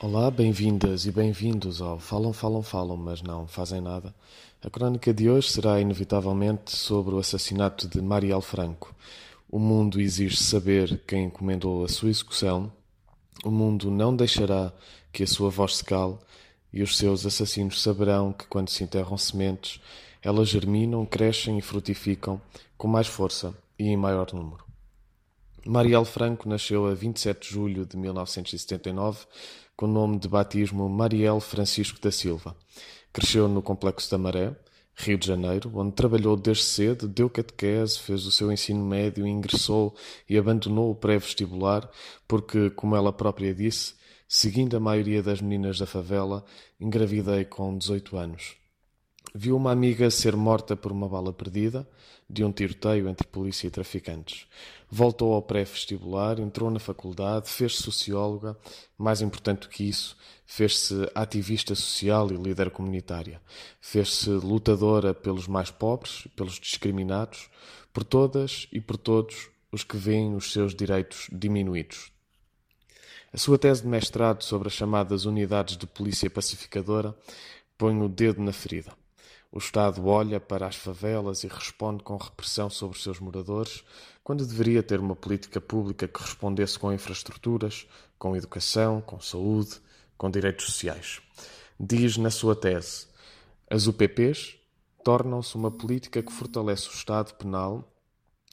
Olá, bem-vindas e bem-vindos ao Falam, Falam, Falam, mas não fazem nada. A crónica de hoje será inevitavelmente sobre o assassinato de Marielle Franco. O mundo exige saber quem encomendou a sua execução. O mundo não deixará que a sua voz se cale e os seus assassinos saberão que quando se enterram sementes, elas germinam, crescem e frutificam com mais força e em maior número. Marielle Franco nasceu a 27 de julho de 1979 com o nome de batismo Marielle Francisco da Silva. Cresceu no Complexo da Maré, Rio de Janeiro, onde trabalhou desde cedo, deu catequese, fez o seu ensino médio, ingressou e abandonou o pré-vestibular porque, como ela própria disse, seguindo a maioria das meninas da favela, engravidei com 18 anos. Viu uma amiga ser morta por uma bala perdida de um tiroteio entre polícia e traficantes. Voltou ao pré-vestibular, entrou na faculdade, fez-se socióloga, mais importante do que isso, fez-se ativista social e líder comunitária. Fez-se lutadora pelos mais pobres, pelos discriminados, por todas e por todos os que veem os seus direitos diminuídos. A sua tese de mestrado sobre as chamadas unidades de polícia pacificadora põe o dedo na ferida. O Estado olha para as favelas e responde com repressão sobre os seus moradores, quando deveria ter uma política pública que respondesse com infraestruturas, com educação, com saúde, com direitos sociais. Diz na sua tese: as UPPs tornam-se uma política que fortalece o Estado penal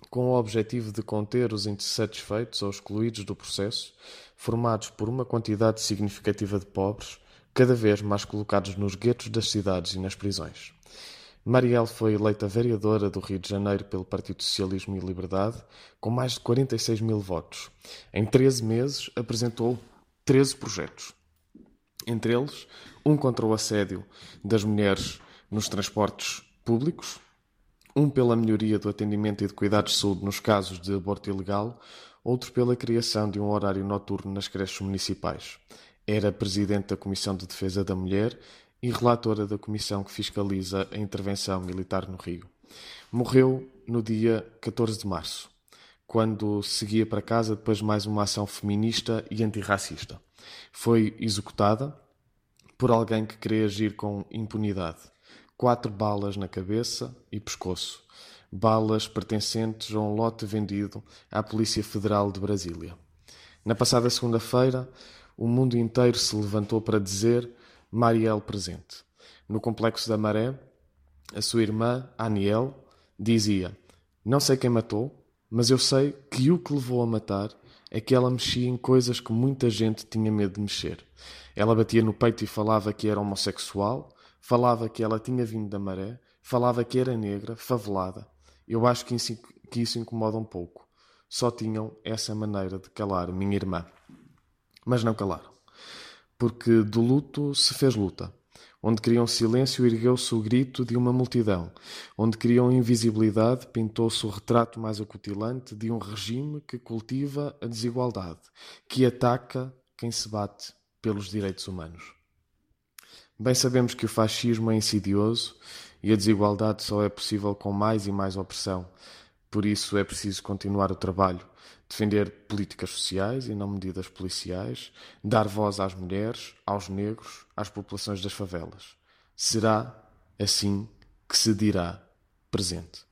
com o objetivo de conter os insatisfeitos ou excluídos do processo, formados por uma quantidade significativa de pobres, cada vez mais colocados nos guetos das cidades e nas prisões. Marielle foi eleita vereadora do Rio de Janeiro pelo Partido Socialismo e Liberdade, com mais de 46 mil votos. Em 13 meses, apresentou 13 projetos. Entre eles, um contra o assédio das mulheres nos transportes públicos, um pela melhoria do atendimento e de cuidados de saúde nos casos de aborto ilegal, outro pela criação de um horário noturno nas creches municipais. Era presidente da Comissão de Defesa da Mulher e relatora da comissão que fiscaliza a intervenção militar no Rio. Morreu no dia 14 de março, quando seguia para casa depois de mais uma ação feminista e antirracista. Foi executada por alguém que queria agir com impunidade. Quatro balas na cabeça e pescoço. Balas pertencentes a um lote vendido à Polícia Federal de Brasília. Na passada segunda-feira, o mundo inteiro se levantou para dizer Marielle presente. No complexo da Maré, a sua irmã, Aniel, dizia: Não sei quem matou, mas eu sei que o que levou a matar é que ela mexia em coisas que muita gente tinha medo de mexer. Ela batia no peito e falava que era homossexual, falava que ela tinha vindo da maré, falava que era negra, favelada. Eu acho que isso, que isso incomoda um pouco. Só tinham essa maneira de calar minha irmã. Mas não calaram porque do luto se fez luta. Onde queriam silêncio, ergueu-se o grito de uma multidão. Onde queriam invisibilidade, pintou-se o retrato mais acutilante de um regime que cultiva a desigualdade, que ataca quem se bate pelos direitos humanos. Bem sabemos que o fascismo é insidioso e a desigualdade só é possível com mais e mais opressão. Por isso é preciso continuar o trabalho defender políticas sociais e não medidas policiais, dar voz às mulheres, aos negros, às populações das favelas. Será assim que se dirá presente.